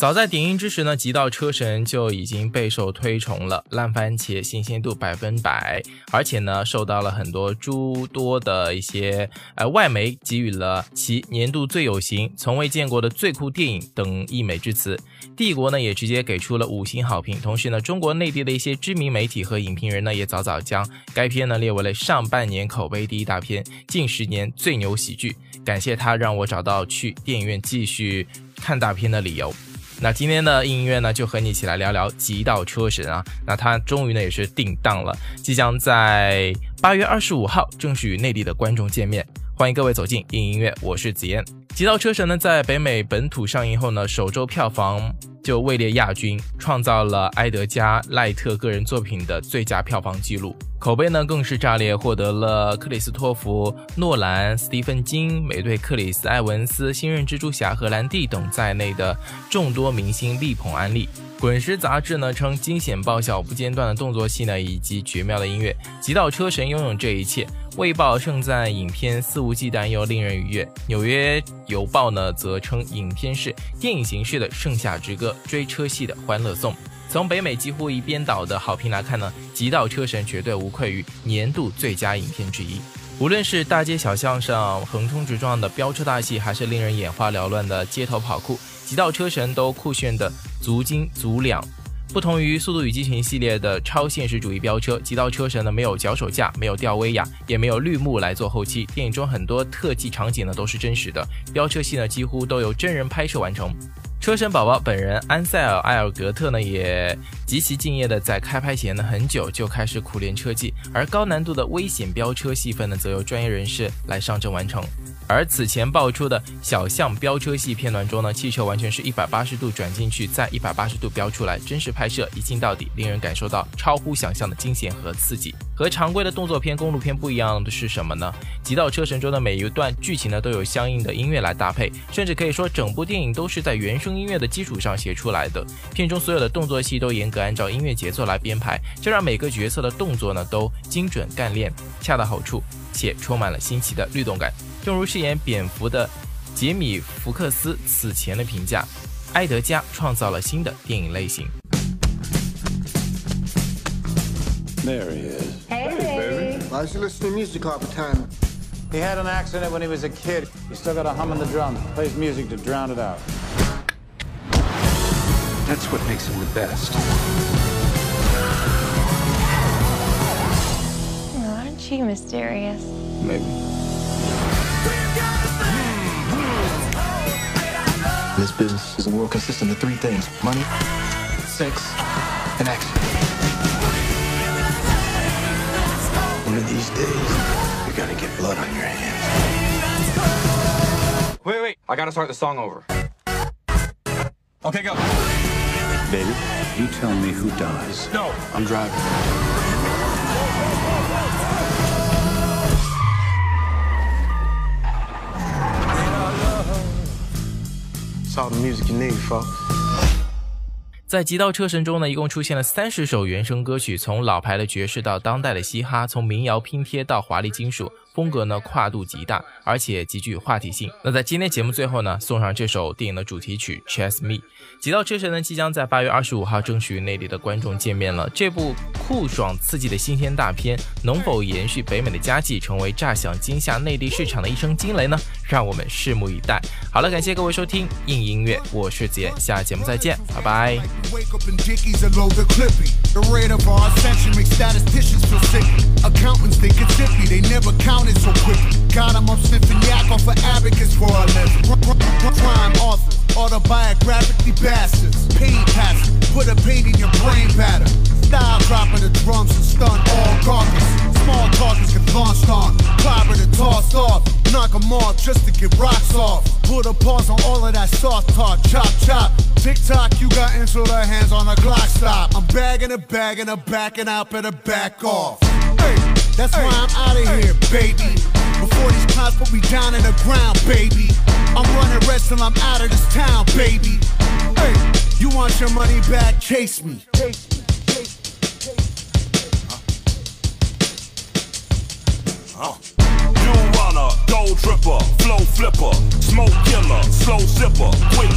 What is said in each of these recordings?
早在点映之时呢，极道车神就已经备受推崇了，烂番茄新鲜度百分百，而且呢，受到了很多诸多的一些呃外媒给予了其年度最有型、从未见过的最酷电影等溢美之词。帝国呢也直接给出了五星好评，同时呢，中国内地的一些知名媒体和影评人呢也早早将该片呢列为了上半年口碑第一大片、近十年最牛喜剧。感谢他让我找到去电影院继续看大片的理由。那今天的音乐呢，就和你一起来聊聊《极道车神》啊。那它终于呢也是定档了，即将在八月二十五号正式与内地的观众见面。欢迎各位走进硬音乐，我是子嫣。《极道车神》呢在北美本土上映后呢，首周票房就位列亚军，创造了埃德加·赖特个人作品的最佳票房纪录。口碑呢更是炸裂，获得了克里斯托弗、诺兰、斯蒂芬金、美队克里斯·埃文斯、新任蜘蛛侠荷兰弟等在内的众多明星力捧安利。滚石杂志呢称，惊险爆笑、不间断的动作戏呢，以及绝妙的音乐，《极道车神》拥有这一切。卫报盛赞影片肆无忌惮又令人愉悦，纽约邮报呢则称影片是电影形式的《盛夏之歌》，追车戏的欢乐颂。从北美几乎一边倒的好评来看呢，《极道车神》绝对无愧于年度最佳影片之一。无论是大街小巷上横冲直撞的飙车大戏，还是令人眼花缭乱的街头跑酷，《极道车神》都酷炫的足斤足两。不同于《速度与激情》系列的超现实主义飙车，《极道车神》呢没有脚手架，没有吊威亚，也没有绿幕来做后期。电影中很多特技场景呢都是真实的，飙车戏呢几乎都由真人拍摄完成。车神宝宝本人安塞尔·埃尔格特呢，也极其敬业的在开拍前呢很久就开始苦练车技，而高难度的危险飙车戏份呢，则由专业人士来上阵完成。而此前爆出的小巷飙车戏片段中呢，汽车完全是一百八十度转进去，再一百八十度飙出来，真实拍摄一镜到底，令人感受到超乎想象的惊险和刺激。和常规的动作片、公路片不一样的是什么呢？《极道车神》中的每一段剧情呢，都有相应的音乐来搭配，甚至可以说整部电影都是在原声音乐的基础上写出来的。片中所有的动作戏都严格按照音乐节奏来编排，这让每个角色的动作呢都精准干练，恰到好处，且充满了新奇的律动感。正如饰演蝙蝠的杰米·福克斯此前的评价：“埃德加创造了新的电影类型。” There he is. Why is he listening to music all the time? He had an accident when he was a kid. He still got a hum in the drum. Plays music to drown it out. That's what makes him the best. Aren't you mysterious? Maybe. This business is a world consisting of three things money, sex, and action. One of these days, you're gonna get blood on your hands. Wait, wait. I gotta start the song over. Okay, go. Baby, you tell me who dies. No. I'm driving. It's all the music you need, folks. 在《极道车神》中呢，一共出现了三十首原声歌曲，从老牌的爵士到当代的嘻哈，从民谣拼贴到华丽金属，风格呢跨度极大，而且极具话题性。那在今天节目最后呢，送上这首电影的主题曲《Chase Me》。《极道车神》呢，即将在八月二十五号正式与内地的观众见面了。这部酷爽刺激的新鲜大片，能否延续北美的佳绩，成为炸响惊吓内地市场的一声惊雷呢？让我们拭目以待。好了，感谢各位收听硬音乐，我是子言，下节目再见，拜拜。Wake up in dickies and load the clippy. The rate of our ascension makes statisticians feel sick. Accountants think it's iffy, they never counted so quick. Got 'em up sniffing yak off of abacus for a living. Crime authors, autobiographically bastards. Pain passes, put a pain in your brain pattern. Style dropping the drums and stun all gawkers. Small talkers get launched on, clobbered and tossed off. Knock 'em off just to get rocks off. Put a pause on all of that soft talk, chop chop. Tick tock, you got insular hands on a Glock stop. I'm bagging it, bagging it, backing out, better back off. Hey, that's why I'm out of here, baby. Before these clowns put me down in the ground, baby. I'm running rest till I'm out of this town, baby. Hey, you want your money back? Chase me. Chase me. Chase me. Chase me. You runner, gold tripper, flow flipper, smoke killer, slow zipper, quick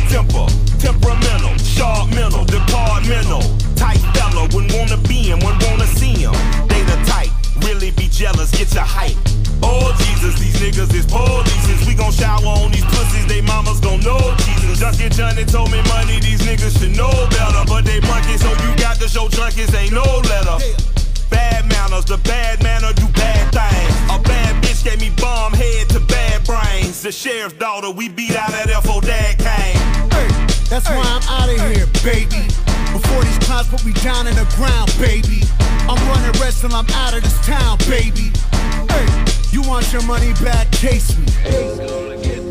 Junkie told me money, these niggas should know better. But they monkey, so you got to show junkies ain't no letter. Bad manners, the bad manner do bad things. A bad bitch gave me bomb head to bad brains. The sheriff's daughter, we beat out at FO Dad came. Hey, that's why I'm out of here, baby. Before these clouds put me down in the ground, baby. I'm running rest till I'm out of this town, baby. Hey, you want your money back? Chase me.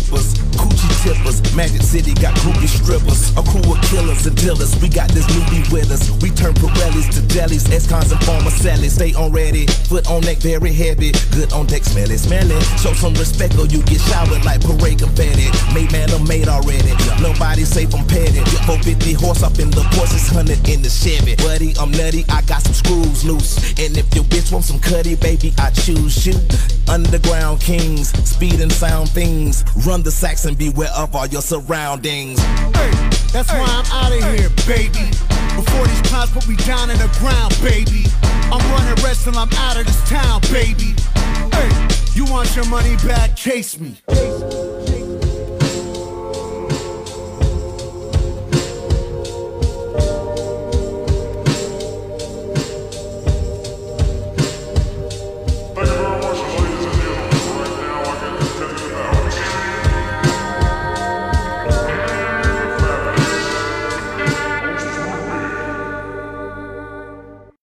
Coochie tippers. Magic City got groupie strippers, a crew of killers and dealers. We got this newbie with us. We turn Pirellis to jellies, ex-cons and former sellies. Stay on ready, foot on neck very heavy. Good on deck, smelly, smelly. Show some respect or you get showered like parade confetti. Made man, I'm made already. Nobody safe, I'm petty. 450 horse up in the Porsche, 600 in the Chevy. Buddy, I'm nutty, I got some screws loose. And if your bitch wants some cutty, baby, I choose you. Underground kings, speed and sound things. Run the sacks and beware of all your surroundings. Hey, that's why I'm out of here, baby. Before these clouds put me down in the ground, baby. I'm running rest till I'm out of this town, baby. Hey, you want your money back? Chase me.